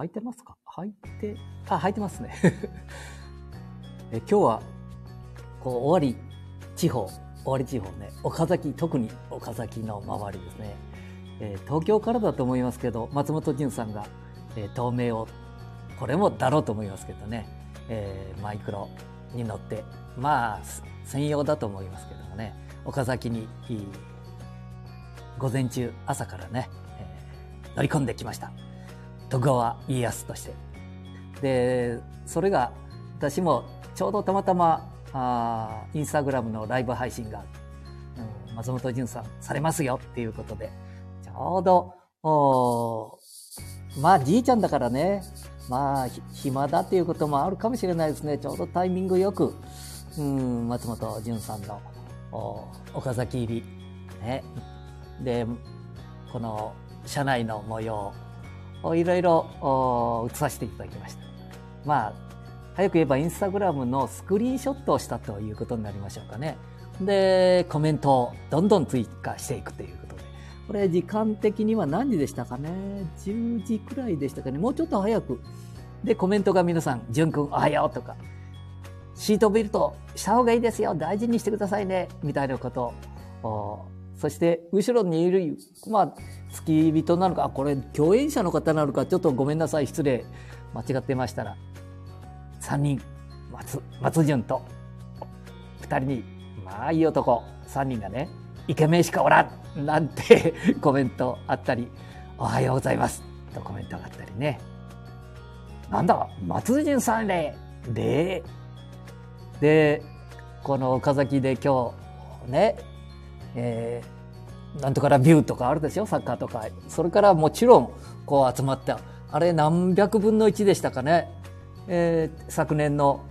履いてますか？履いて、あ、履いてますね。え今日は、こう、終わり地方、終わり地方ね、岡崎、特に岡崎の周りですね。えー、東京からだと思いますけど、松本潤さんが、えー、透明を、これもだろうと思いますけどね、えー、マイクロに乗って、まあ、専用だと思いますけどもね、岡崎に、午前中、朝からね、え、乗り込んできました。徳川家康として。で、それが私もちょうどたまたまあインスタグラムのライブ配信が、うん、松本潤さんされますよっていうことで、ちょうど、おまあじいちゃんだからね、まあ暇だっていうこともあるかもしれないですね。ちょうどタイミングよく、うん、松本潤さんのお岡崎入り、ね。で、この社内の模様いろいろ映させていただきました。まあ、早く言えばインスタグラムのスクリーンショットをしたということになりましょうかね。で、コメントをどんどん追加していくということで。これ時間的には何時でしたかね ?10 時くらいでしたかね？もうちょっと早く。で、コメントが皆さん、じゅんくんおはようとか、シートベルトした方がいいですよ大事にしてくださいねみたいなことをそして後ろにいる、まあ、付き人なのか、これ共演者の方なのか、ちょっとごめんなさい、失礼。間違ってましたら、3人、松、松潤と、2人に、まあいい男、3人がね、イケメンしかおらんなんて コメントあったり、おはようございますとコメントがあったりね。なんだ、松潤さんで、で、で、この岡崎で今日ね、えー、なんとかラビューとかあるでしょ？サッカーとか。それからもちろんこう集まった。あれ何百分の1でしたかね、えー、昨年の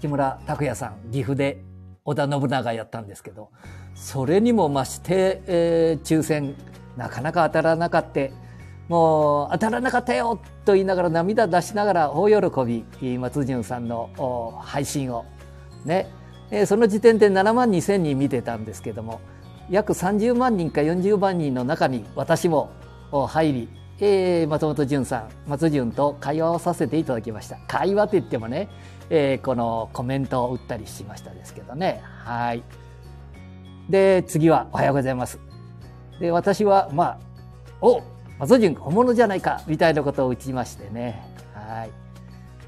木村拓哉さん岐阜で織田信長やったんですけど。それにも増して、えー、抽選なかなか当たらなかったもう当たらなかったよと言いながら涙出しながら大喜び。松潤さんの配信をねえー、その時点で7万2千人見てたんですけども約30万人か40万人の中に私も入り、えー、松本潤さん松潤と会話をさせていただきました。会話といってもね、えー、このコメントを打ったりしましたですけどね。はい。で次は「おはようございます」で私はまあ「お松潤本物じゃないか」みたいなことを打ちましてね。はい。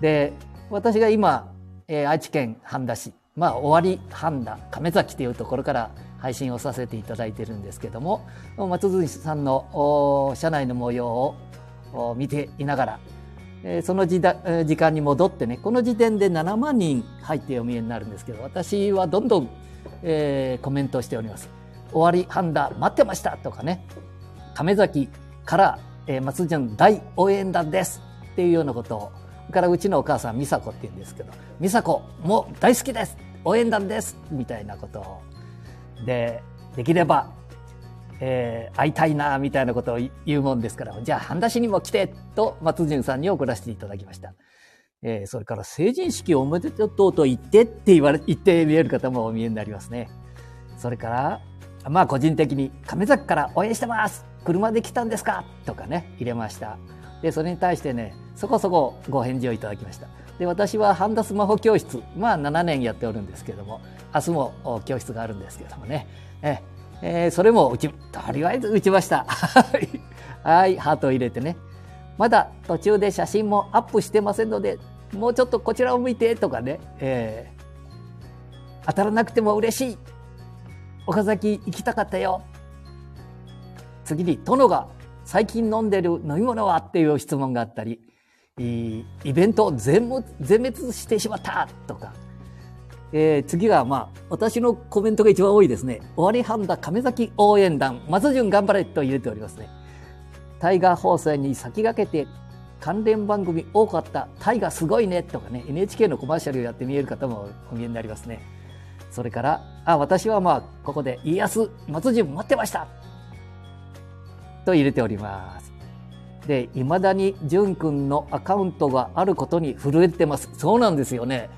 で私が今、えー、愛知県半田市。まあ、終わり半田亀崎というところから配信をさせていただいてるんですけども松辻さんの社内の模様を見ていながらその時時間に戻ってねこの時点で7万人入ってお見えになるんですけど私はどんどん、えー、コメントしております。終わり半田待ってましたとかね亀崎から、えー、松辻の大応援団ですっていうようなことをからうちのお母さん美佐子って言うんですけど美佐子も大好きです応援団ですみたいなことをでできれば、えー、会いたいなみたいなことを言うもんですからじゃあ半田市にも来てと松潤さんに送らせていただきました。えー、それから成人式おめでとうと言ってって言われ、言って見える方もお見えになりますね。それから、まあ個人的に亀崎から応援してます車で来たんですか？とかね、入れました。で、それに対してね、そこそこご返事をいただきました。で私はハンダスマホ教室まあ7年やっておるんですけども明日も教室があるんですけどもね。え、えー、それも打ちとりあえず打ちました。はい。ハートを入れてね。まだ途中で写真もアップしてませんのでもうちょっとこちらを向いてとかね、えー、当たらなくても嬉しい。岡崎行きたかったよ。次に殿が最近飲んでる飲み物はっていう質問があったりイベント全全滅してしまったとか、えー、次はまあ私のコメントが一番多いですね。終わり半田亀崎応援団松潤頑張れと入れておりますね。タイガー放送に先駆けて関連番組多かったタイガーすごいねとかね NHK のコマーシャルをやって見える方もお見えになりますね。それからあ私はまあここで家康松潤待ってましたと入れておりますで、未だに淳くんのアカウントがあることに震えてます。そうなんですよね。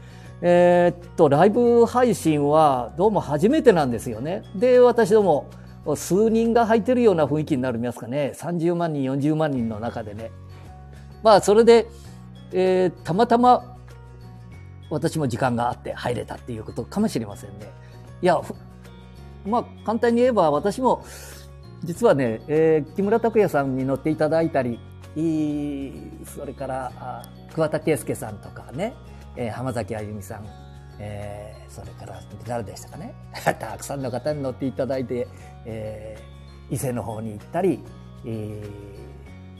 えー、っと、ライブ配信はどうも初めてなんですよね。で、私ども数人が入ってるような雰囲気になりますかね。30万人、40万人の中でね。まあ、それで、えー、たまたま私も時間があって入れたっていうことかもしれませんね。いや、まあ、簡単に言えば私も、実はね、えー、木村拓哉さんに乗っていただいたり、それから、桑田佳祐さんとかね、えー、浜崎あゆみさん、えー、それから誰でしたかね たくさんの方に乗っていただいて、えー、伊勢の方に行ったり、え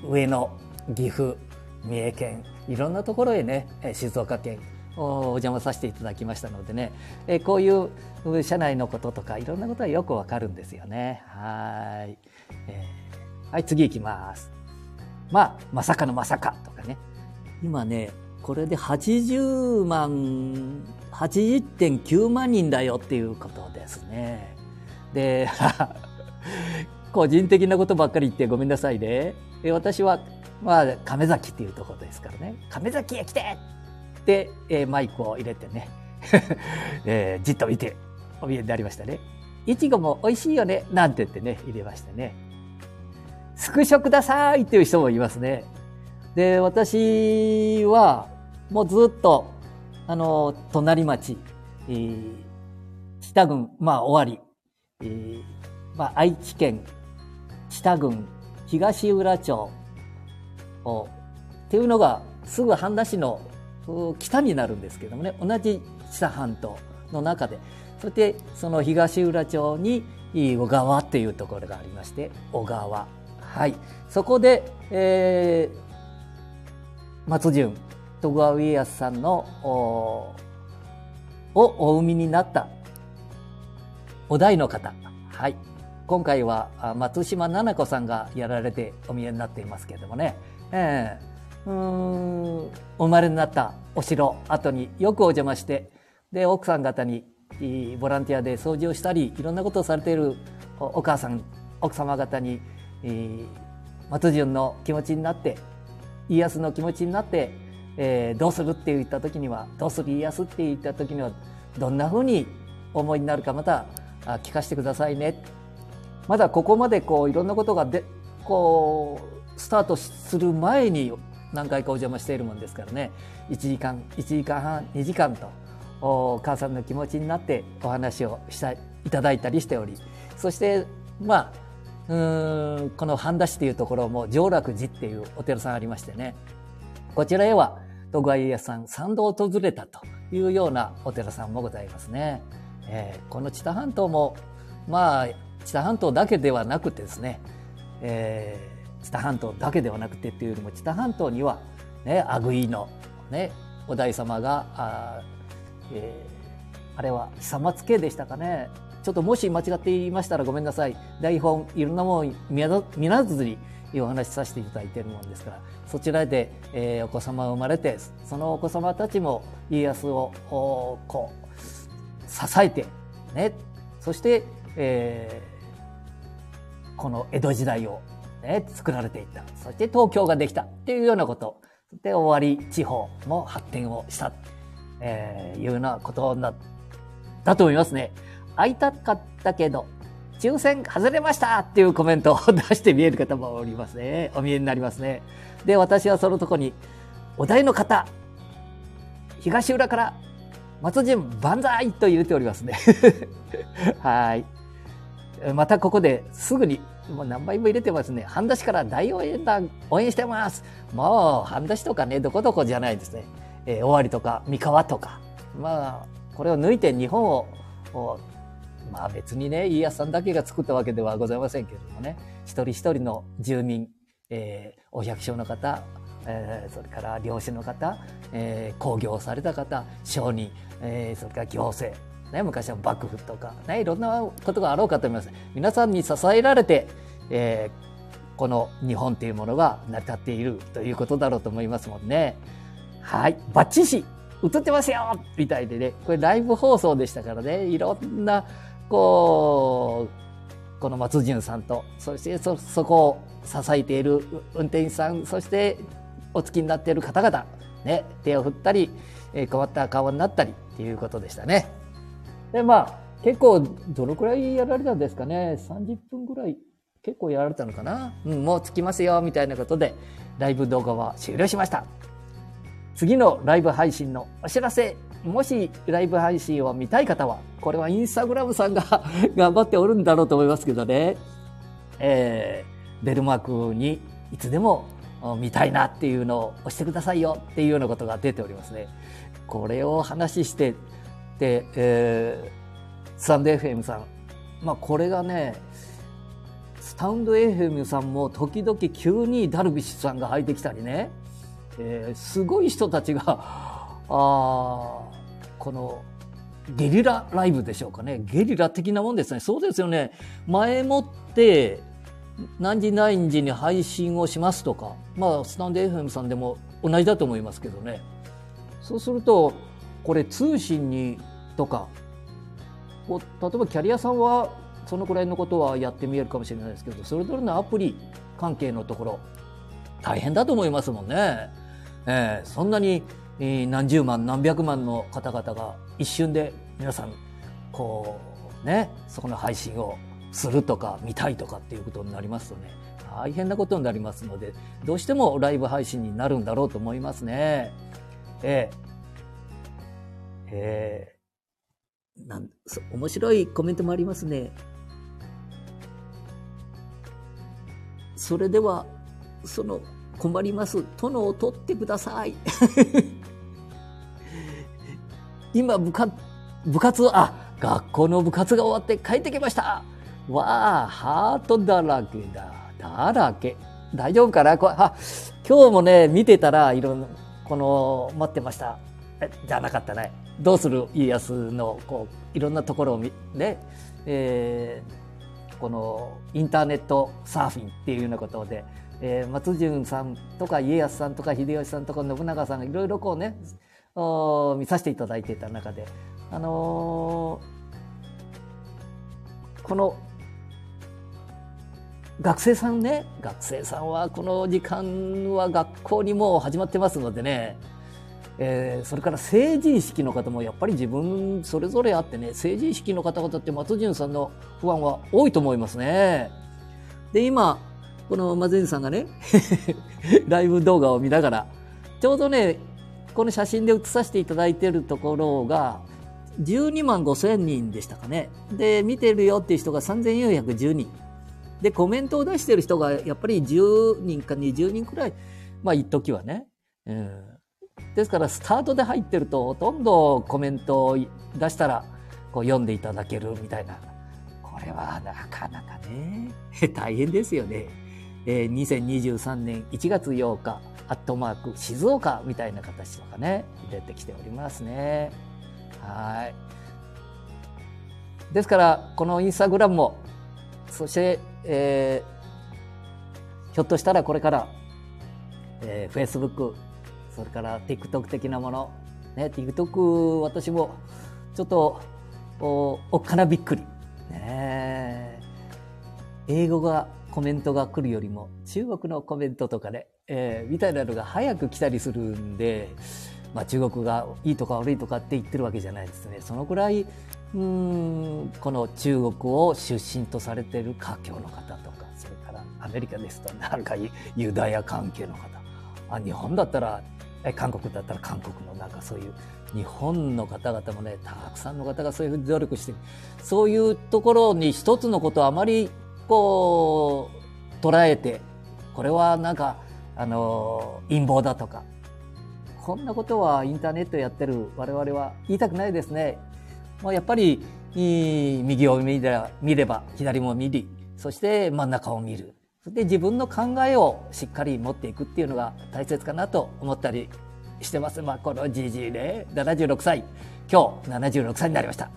ー、上野岐阜三重県いろんなところへね静岡県お邪魔させていただきましたのでね、え、こういう社内のこととかいろんなことはよくわかるんですよねはい、えー、はい次行きますまあまさかのまさかとかね今ねこれで80万80.9万人だよっていうことですね。で、個人的なことばっかり言ってごめんなさいね。私は、まあ、亀崎っていうところですからね。亀崎へ来てって、えー、マイクを入れてね、えー、じっと見てお見えになりましたね。いちごも美味しいよね、なんて言ってね、入れましたね。スクショくださいっていう人もいますね。で、私は、もうずっとあの、隣町、えー、北郡、まあ、終わり、えー、まあ、愛知県、北郡、東浦町を、っていうのが、すぐ半田市の北になるんですけどもね、同じ北半島の中で、そして、その東浦町に、小川っていうところがありまして、小川。はい。そこで、えー、松潤、徳川家康さんのをお産みになったお題の方。はい。今回は松島菜々子さんがやられてお見えになっていますけれどもね。えー、お生まれになったお城後によくお邪魔して、で、奥さん方にボランティアで掃除をしたり、いろんなことをされているお母さん、奥様方に、松潤の気持ちになって、家康の気持ちになって、えー、どうするって言った時にはどうする家康って言った時にはどんなふうに思いになるかまた聞かせてくださいね。まだここまでこういろんなことがでこうスタートする前に何回かお邪魔しているもんですからね。1時間1時間半2時間とお母さんの気持ちになってお話をしたいただいたりしており。そしてまあうんこの半田市というところも上楽寺っていうお寺さんありましてね。こちらへは徳川家康さん三度訪れたというようなお寺さんもございますね。えー、この知多半島もまあ知多半島だけではなくてですね、えー、知多半島だけではなくてっていうよりも知多半島にはね阿久井のねお大様があ,、えー、あれは久松家でしたかね。ちょっともし間違って言いましたらごめんなさい。台本いろんなもの見らずにお話しさせていただいているもんですから。そちらで、えー、お子様が生まれてそのお子様たちも家康をこう支えてね。そして、えー、この江戸時代を、ね、作られていったそして東京ができたっていうようなことで終わり地方も発展をした、えー、いうようなことだだと思いますね。会いたかったけど抽選外れましたっていうコメントを出して見える方もおりますね。お見えになりますね。で、私はそのとこに、お題の方、東浦から松潤万歳と言っておりますね。はい。またここですぐに、もう何倍も入れてますね。半田市から大応援団応援してます。もう半田市とかね、どこどこじゃないですね。えー、尾張とか三河とか。まあ、これを抜いて日本をまあ別にね、家康さんだけが作ったわけではございませんけれどもね、一人一人の住民、えー、お百姓の方、えー、それから漁師の方、えー、工業をされた方、商人、えー、それから行政、ね、昔は幕府とか、ね、いろんなことがあろうかと思います。皆さんに支えられて、えー、この日本というものが成り立っているということだろうと思いますもんね。はい、バッチシ映ってますよみたいでね、これライブ放送でしたからね、いろんなこう、この松潤さんと、そしてそ、そこを支えている運転手さん、そしてお付きになっている方々、ね、手を振ったり、え困った顔になったりっていうことでしたね。で、まあ、結構、どのくらいやられたんですかね？30分ぐらい。結構やられたのかな？うん、もう着きますよ、みたいなことで、ライブ動画は終了しました。次のライブ配信のお知らせ。もしライブ配信を見たい方は、これはインスタグラムさんが 頑張っておるんだろうと思いますけどね。えー、ベルマークにいつでも見たいなっていうのを押してくださいよっていうようなことが出ておりますね。これを話して、で、えー、スタンド FM さん。まあこれがね、スタンド FM さんも時々急にダルビッシュさんが入ってきたりね、えー、すごい人たちが、あこのゲリラライブでしょうかね。ゲリラ的なもんですね。そうですよね。前もって、何時何時に配信をしますとか、まあ、スタンド FM さんでも同じだと思いますけどね。そうすると、これ通信にとか、例えばキャリアさんはそのくらいのことはやってみえるかもしれないですけど、それぞれのアプリ関係のところ、大変だと思いますもんね。えー、そんなに、え、何十万、何百万の方々が一瞬で皆さん、こう、ね、そこの配信をするとか見たいとかっていうことになりますとね大変なことになりますのでどうしてもライブ配信になるんだろうと思いますね。えー、えー、なん面白いコメントもありますね。それではその困ります殿を取ってください。今部活部活あ学校の部活が終わって帰ってきましたわあ、ハートだらけだ。だらけ。大丈夫かな？こあ今日もね、見てたら、いろんな、この、待ってました。じゃなかったね。どうする家康の、こう、いろんなところを見、ね、えー、この、インターネットサーフィンっていうようなことで、えー、松潤さんとか家康さんとか秀吉さんとか信長さんがいろいろこうね、見させていただいていた中で、あのー、この学生さんね、学生さんはこの時間は学校にもう始まってますのでね、えー、それから成人式の方もやっぱり自分それぞれあってね、成人式の方々って松潤さんの不安は多いと思いますね。で、今、この松潤さんがね、ライブ動画を見ながら、ちょうどね、この写真で写させていただいているところが、12万5千人でしたかね。で、見てるよっていう人が3410人。で、コメントを出してる人がやっぱり10人か20人くらい、まあ一時はね。うん、ですからスタートで入ってるとほとんどコメントを出したらこう読んでいただけるみたいな。これはなかなかね、大変ですよね。えー、2023年1月8日、アットマーク静岡みたいな形とかね、出てきておりますね。はい。ですから、このインスタグラムも、そしてえー、ひょっとしたらこれから、えー、Facebook、それから TikTok 的なもの、ね、TikTok 私もちょっとおおっかなびっくり。ね、英語がコメントが来るよりも中国のコメントとかね、えー、みたいなのが早く来たりするんで、まあ、中国がいいとか悪いとかって言ってるわけじゃないですね。そのくらいうんこの中国を出身とされている華僑の方とかそれからアメリカですとなんかユダヤ関係の方あ日本だったら韓国だったら韓国のなんかそういう日本の方々もねたくさんの方がそういうふうに努力してそういうところに一つのことをあまりこう捉えてこれはなんかあの陰謀だとかこんなことはインターネットやってる我々は言いたくないですね。まあ、やっぱり右を見れば見れば左も見りそして真ん中を見るそして自分の考えをしっかり持っていくっていうのが大切かなと思ったりしてます。まあ、このじじいね、76歳。今日76歳になりました。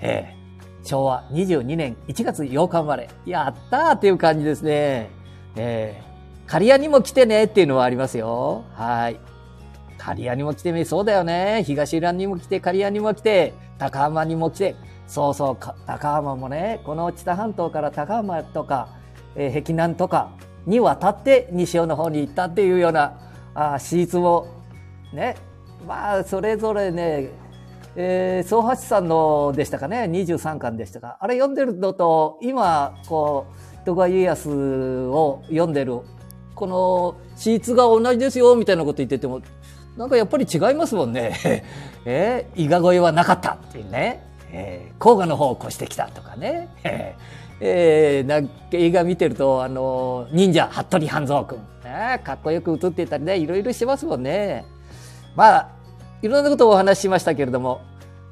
えー、昭和22年1月8日生まれ。やったーっていう感じですね。えー、刈谷にも来てねっていうのはありますよ。はい。刈谷にも来てみ、そうだよね。東浦にも来て、刈谷にも来て、高浜にも来て、そうそう、高浜もね、この知多半島から高浜とか、えー、碧南とかに渡って西尾の方に行ったっていうような、あ史実も、ね、まあ、それぞれね、えー、総八さんのでしたかね、23巻でしたか。あれ読んでるのと、今、こう徳川家康を読んでる、この、シーツが同じですよ、みたいなこと言ってても、なんかやっぱり違いますもんね。えー、伊賀越えはなかったっていうね。えー、甲賀の方を越してきたとかね。えー、なんか映画見てると、あの、忍者、服部半蔵君。ね、かっこよく映ってたりね、いろいろしてますもんね。まあ、いろんなことをお話ししましたけれども、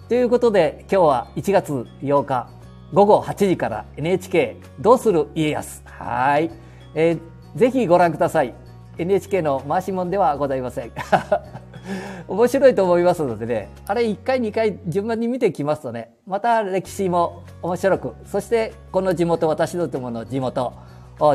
ということで、今日は1月8日、午後8時から NHK どうする家康。はい。えー、ぜひご覧ください。NHK の回し物ではございません。面白いと思いますのでね、あれ1回2回順番に見てきますとね、また歴史も面白く、そしてこの地元、私どもの地元、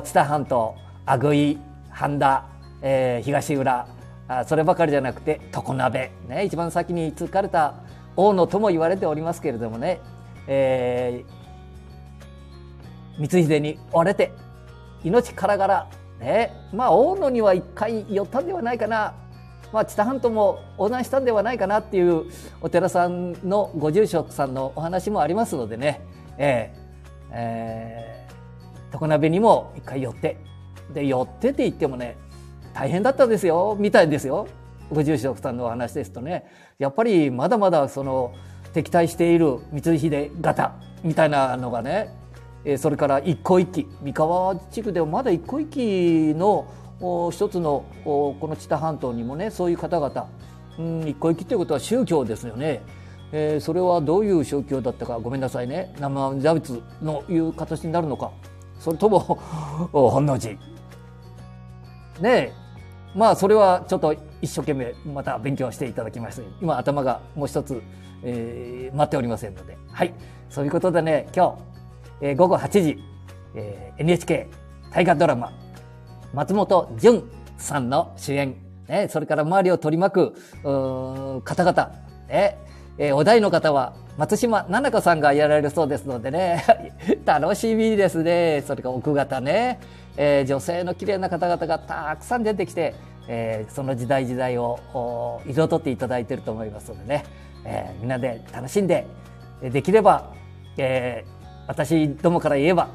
知多半島、阿久井、半田、えー、東浦あ、そればかりじゃなくて常鍋、ね、一番先に疲れた大野とも言われておりますけれどもね、えー、光秀に追われて命からがら、ね、まあ大野には一回寄ったんではないかな。まあ、知多半島も横断したんではないかなっていうお寺さんのご住職さんのお話もありますのでね、えーえー、常鍋にも一回寄ってで寄ってって言ってもね大変だったですよ。みたいですよ。ご住職さんのお話ですとね。やっぱりまだまだその敵対している光秀型みたいなのがねそれから一向一揆。三河地区でもまだ一向一揆の一つのこの知多半島にもねそういう方々、うん、一個生きということは宗教ですよね。えー、それはどういう宗教だったかごめんなさいね。生座仏のいう形になるのか。それとも本能寺ねえ。まあそれはちょっと一生懸命また勉強していただきまして今頭がもう一つ、えー、待っておりませんので。はい。そういうことでね今日、えー、午後8時、えー、NHK 大河ドラマ松本潤さんの主演、ね、それから周りを取り巻く、方々、ね、えー、お題の方は松島奈々子さんがやられるそうですのでね、楽しみですね。それから奥方ね、えー、女性の綺麗な方々がたくさん出てきて、えー、その時代時代を彩っていただいてると思いますのでね、えー、みんなで楽しんで、できれば、えー、私どもから言えば、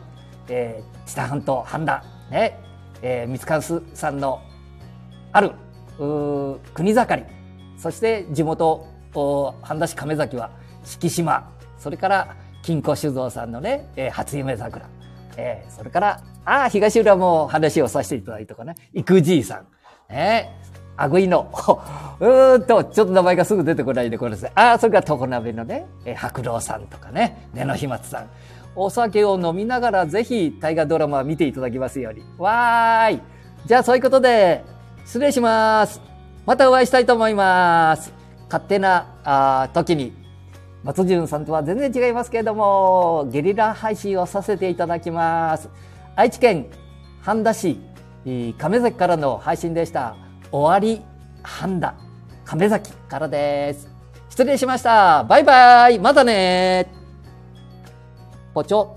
えー、知多半島半田、ね、えー、三塚さんのある国盛り。そして地元半田市亀崎は敷島。それから金庫酒造さんのね、えー、初夢桜、えー、それからああ東浦も話をさせていただいたかね育じいさん、ね、あぐいの。うーんとちょっと名前がすぐ出てこないでこれですねああそれから常鍋のね、白老さんとかね根の飛沫さん。お酒を飲みながらぜひ大河ドラマ見ていただきますように。わーい。じゃあそういうことで、失礼します。またお会いしたいと思います。勝手なあ時に、松潤さんとは全然違いますけれども、ゲリラ配信をさせていただきます。愛知県半田市亀崎からの配信でした。終わり半田亀崎からです。失礼しました。バイバイ。またね保交。